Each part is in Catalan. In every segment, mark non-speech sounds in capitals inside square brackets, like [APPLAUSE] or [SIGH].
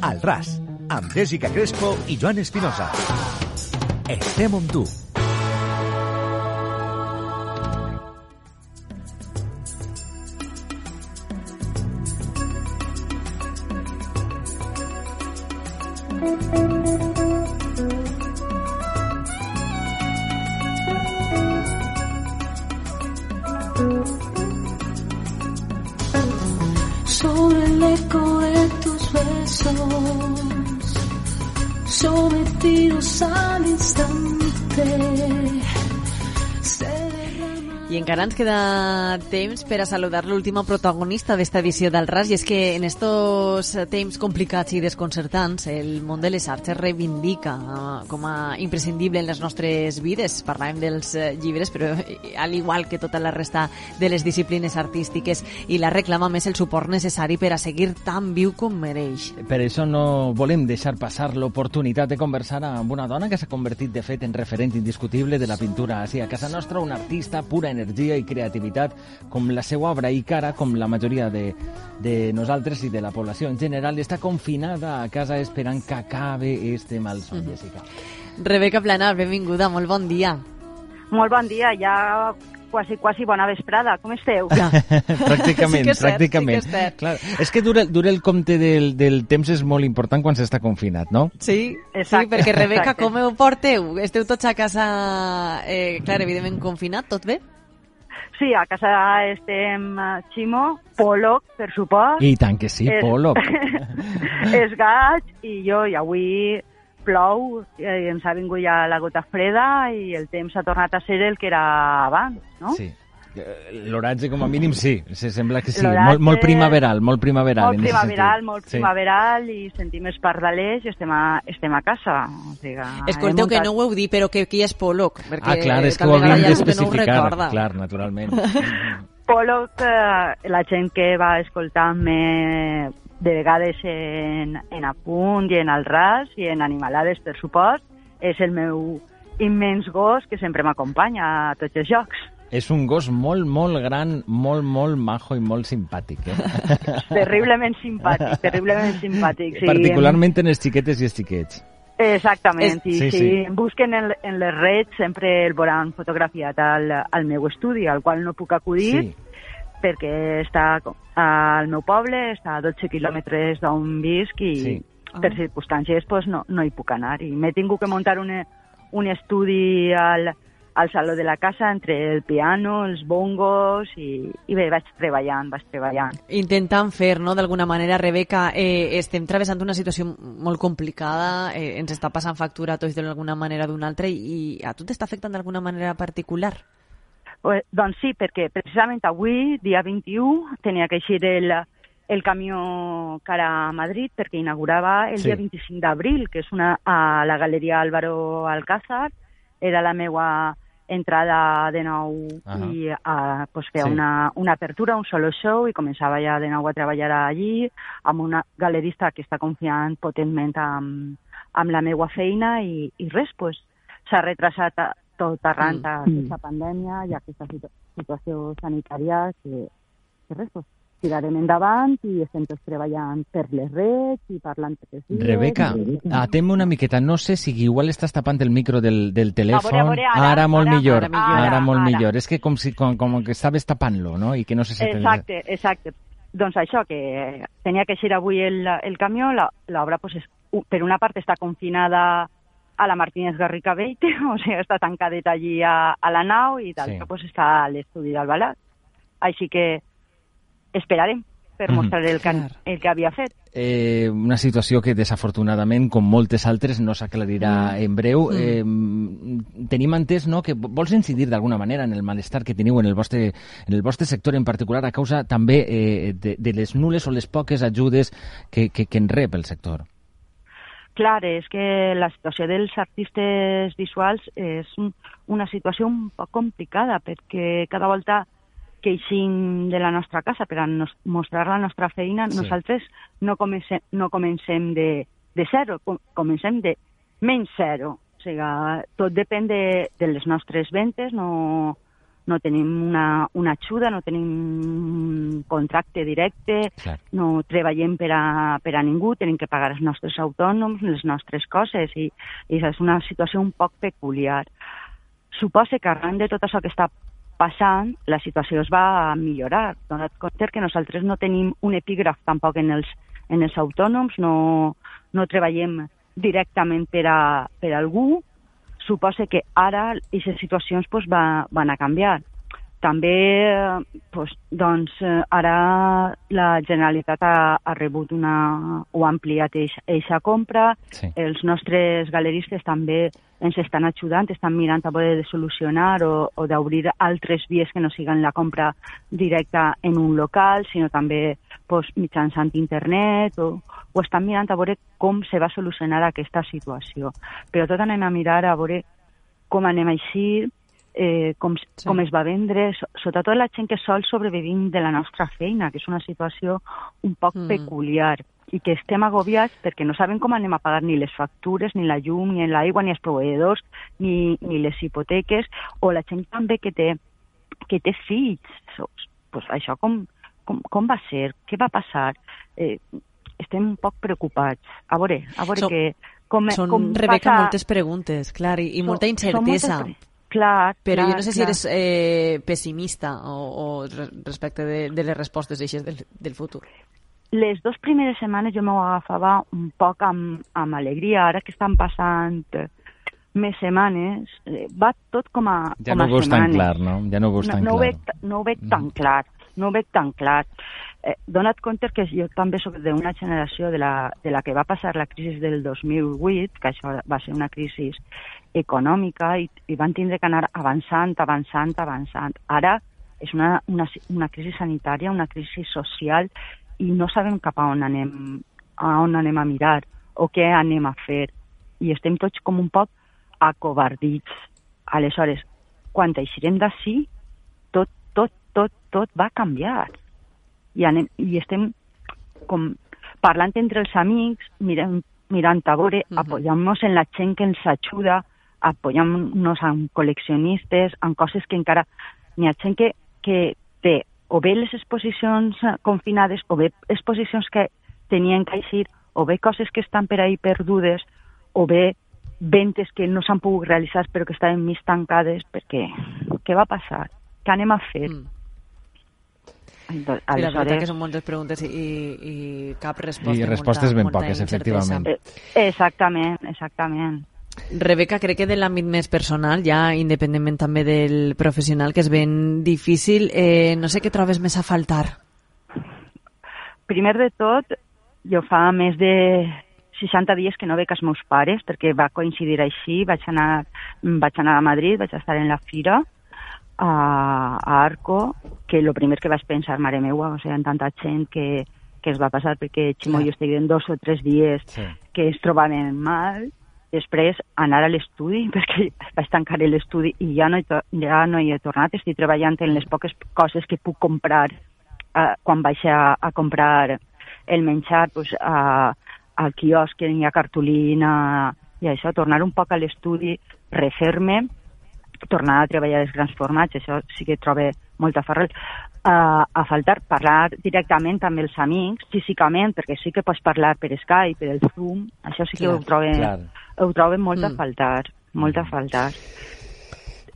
Al ras, amb Jessica Crespo i Joan Espinosa. Estem amb sobre el eco sometidos al instante. I encara ens queda temps per a saludar l'última protagonista d'esta edició del RAS i és que en estos temps complicats i desconcertants el món de les arts es reivindica eh, com a imprescindible en les nostres vides. Parlàvem dels eh, llibres, però eh, al igual que tota la resta de les disciplines artístiques i la reclama més el suport necessari per a seguir tan viu com mereix. Per això no volem deixar passar l'oportunitat de conversar amb una dona que s'ha convertit, de fet, en referent indiscutible de la pintura així a casa nostra, una artista pura energia i creativitat com la seva obra i cara, com la majoria de, de nosaltres i de la població en general, està confinada a casa esperant que acabe este malson, Jessica. Rebeca Plana, benvinguda, molt bon dia. Molt bon dia, ja quasi, quasi bona vesprada. Com esteu? Ja. [LAUGHS] pràcticament, Sí que és cert, pràcticament. sí que és cert. Clar, és que dura, dura el compte del, del temps és molt important quan s'està confinat, no? Sí, Exacte, sí, perquè Rebeca, exacte. com ho porteu? Esteu tots a casa, eh, clar, evidentment confinat, tot bé? Sí, a casa estem eh, Ximo, Pollock, per supost, I tant que sí, És- Polo. [LAUGHS] és gaig, i jo, i avui plou, i ens ha vingut ja la gota freda i el temps ha tornat a ser el que era abans, no? Sí. Eh, L'oratge, com a mínim, sí. Se sembla que sí. Molt, molt primaveral, molt primaveral. Molt primaveral, molt Sí. primaveral, i sentim els pardalers i estem a, estem a casa. O sigui, Escolteu, hem que muntat- no ho heu dit, però que, que és Pollock. Perquè Ah, clar, és que ho havíem no d'especificar. recorda. clar, naturalment. [LAUGHS] Pollock, eh, la gent que va escoltant-me de vegades en, en Apunt i en el Ras i en Animalades, per supost, és el meu immens gos que sempre m'acompanya a tots els jocs. És un gos molt, molt gran, molt, molt majo i molt simpàtic. Eh? [LAUGHS] Terriblement simpàtic, terriblement simpàtic. Sí, Particularment en els xiquetes i els xiquets. Exactament, i sí, si sí. em busquen en, en les redes sempre el veuran fotografiat al, al meu estudi, al qual no puc acudir, Sí. perquè està al meu poble, està a 12 quilòmetres d'on visc i Sí. per circumstàncies pues, no, no hi puc anar. I m'he tingut que muntar un, un estudi al, al saló de la casa entre el piano, els bongos i, i bé, vaig treballant, vaig treballant. Intentant fer, no?, d'alguna manera, Rebeca, eh, estem travessant una situació molt complicada, eh, ens està passant factura a tots d'alguna manera o d'una altra i, i a tu t'està afectant d'alguna manera particular? Eh, doncs sí, perquè precisament avui, dia 21, tenia que eixir el, el camió cara a Madrid perquè inaugurava el Sí. dia 25 d'abril, que és una, a la Galeria Álvaro Alcázar. Era la meva entrada de nou Ahà. i a, pues, fer Sí. una, una apertura, un solo show, i començava ja de nou a treballar allí amb una galerista que està confiant potentment amb, amb la meva feina i, i res, pues, s'ha retrasat a, tot arran Mm. d'aquesta pandèmia i aquesta situ situació sanitària que, que res, pues, tirarem endavant i estem tots treballant per les redes i parlant tots els dies. Rebeca, i- atem una miqueta. No sé si igual estàs tapant el micro del, del telèfon. A veure, ara, ara, molt ara, millor. ara millor. Ara, molt Ara. millor. És que com, si, com, com que estaves tapant-lo, no? I que no sé si... Exacte, exacte. Doncs això, que tenia que eixir avui el, el camió, la- l'obra, pues, és, per una part, està confinada a la Martínez Garriga Beite, [LAUGHS] o sigui, està tancadeta allí a, a la nau i d'altra, Sí. pues, està a l'estudi d'Albalat. Així que esperarem per Mhm. mostrar el que, el que havia fet. Eh, una situació que desafortunadament, com moltes altres, no s'aclarirà en breu. Eh, tenim entès no, que vols incidir d'alguna manera en el malestar que teniu en el vostre, en el vostre sector en particular a causa també eh, de, de les nules o les poques ajudes que, que, que en rep el sector. Clar, és que la situació dels artistes visuals és un, una situació un poc complicada perquè cada volta que eixim de la nostra casa per a nos, mostrar la nostra feina, Sí. nosaltres no comencem, no comencem de, de zero, com, comencem de menys zero. O sigui, tot depèn de, de les nostres ventes, no, no tenim una, una ajuda, no tenim un contracte directe, Clar. no treballem per a, per a ningú, tenim que pagar els nostres autònoms, les nostres coses, i, i és una situació un poc peculiar. Suposa que arran de tot això que està passant, la situació es va millorar. Donat compte que nosaltres no tenim un epígraf tampoc en els, en els autònoms, no, no treballem directament per a, per a algú, suposa que ara aquestes situacions pues, va, van a canviar. També, pues, doncs, eh, ara la Generalitat ha, ha rebut una, o ha ampliat aquesta compra, Sí. els nostres galeristes també ens estan ajudant, estan mirant a poder de solucionar o, o d'obrir altres vies que no siguin la compra directa en un local, sinó també pues, mitjançant internet, o, o estan mirant a veure com se va solucionar aquesta situació. Però tot anem a mirar a veure com anem a eixir, eh, com, Sí. com es va vendre, so, sobretot la gent que sol sobrevivim de la nostra feina, que és una situació un poc Mm. peculiar i que estem agobiats perquè no sabem com anem a pagar ni les factures, ni la llum, ni l'aigua, ni els proveïdors, ni, ni les hipoteques, o la gent també que té, que té fills. So, pues això com, com, com va ser? Què va passar? Eh, estem un poc preocupats. A veure, a veure Són- que... Com, Són, com Rebeca, passa- moltes preguntes, clar, i, i molta incertesa. moltes Clar, Però clar, jo no sé si clar. eres eh, pessimista o, o re- respecte de, de les respostes eixes del, del futur. les dues primeres setmanes jo m'ho agafava un poc amb, amb alegria. Ara que estan passant eh, més setmanes, eh, va tot com a, Ja com no ho veus tan clar, no? Ja no ho veus no, tan no ho clar. veig, no ho veig tan clar, no ho veig tan clar. Eh, donat compte que jo també sóc d'una generació de la, de la que va passar la crisi del 2008, que això va ser una crisi econòmica i, i van tindre que anar avançant, avançant, avançant. Ara és una, una, una crisi sanitària, una crisi social i no sabem cap a on anem, a on anem a mirar o què anem a fer. I estem tots com un poc acovardits. Aleshores, quan eixirem d'ací, tot, tot, tot, tot va canviar. I, anem, i estem com parlant entre els amics, mirant, mirant a veure, Mhm. apoyant-nos en la gent que ens ajuda, apoyant-nos en col·leccionistes, en coses que encara... N'hi ha gent que, que té o bé les exposicions eh, confinades, o bé exposicions que tenien que eixir, o bé coses que estan per ahí perdudes, o bé ventes que no s'han pogut realitzar però que estaven mig tancades perquè què va passar? Què anem a fer? Mm. Entonces, Sí, la veritat que aleshores, són moltes preguntes i, i, i cap resposta. I respostes molta, ben molta poques, efectivament. eh, exactament, exactament. Rebeca, crec que de l'àmbit més personal, ja independentment també del professional, que és ben difícil, eh, no sé què trobes més a faltar. Primer de tot, jo fa més de 60 dies que no veig els meus pares, perquè va coincidir així, vaig anar, vaig anar a Madrid, vaig estar en la fira, a, a Arco, que el primer que vaig pensar, mare meua, o sigui, en tanta gent que, que es va passar perquè Ximo i jo estiguem dos o tres dies Sí. que es trobaven mal, després anar a l'estudi, [LAUGHS] perquè vaig tancar l'estudi i ja no, he, ja no hi he tornat, estic treballant en les poques coses que puc comprar eh, quan vaig a, a comprar el menjar pues, a, al quiosc que hi ha cartolina i això, tornar un poc a l'estudi, refer-me, tornar a treballar els grans formats, això sí que trobo molta farrel. Uh, a faltar parlar directament amb els amics, físicament, perquè sí que pots parlar per Skype, per el Zoom, això sí que Clar, ho trobo, clar. ho trobo molt a Mm. faltar, molt a faltar.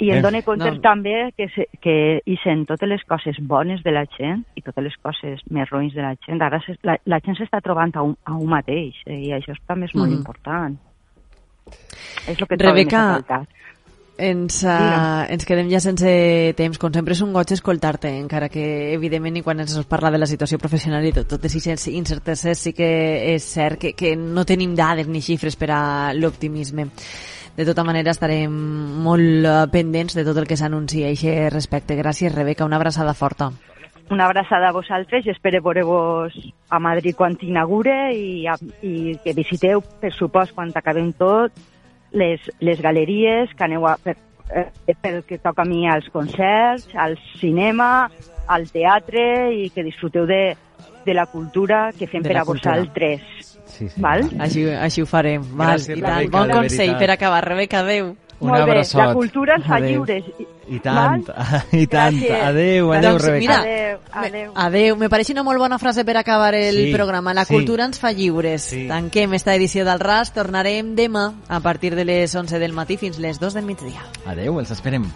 I Eh, em dono compte no. també que, se, que hi sent totes les coses bones de la gent i totes les coses més roïns de la gent. Ara se, la, la gent s'està trobant a un, a un mateix eh, i això també és molt Mhm. important. És el que trobo Rebecca, més a faltar. Ens, uh, ens quedem ja sense temps. Com sempre és un goig escoltar-te, encara que, evidentment, i quan ens parla de la situació professional i tot, totes aquestes incerteses, sí que és cert que, que no tenim dades ni xifres per a l'optimisme. De tota manera, estarem molt eh, pendents de tot el que s'anuncia a aquest respecte. Gràcies, Rebeca. Una abraçada forta. Una abraçada a vosaltres i espero veure-vos a Madrid quan t'inaugure i, a, i que visiteu, per supost, quan acabem tot, les, les galeries, que aneu a, per, eh, pel que toca a mi als concerts, al cinema, al teatre i que disfruteu de, de la cultura que fem per a cultura. vosaltres. Sí, sí. Val? Així, així ho farem. Val, Gràcies, i tant. Rebeca, Bon consell per acabar, Rebeca. Adéu. Un Molt bé, abraçot. la cultura ens fa lliures. I tant, Val? [LAUGHS] i tant. Gràcies. Adéu, adéu, Doncs Rebeca. mira, Adéu, adéu. Adeu, me pareix una molt bona frase per acabar el Sí, programa. La sí. cultura ens fa lliures. Sí. Tanquem esta edició del RAS. Tornarem demà a partir de les 11 del matí fins les 2 del migdia. Adéu, els esperem.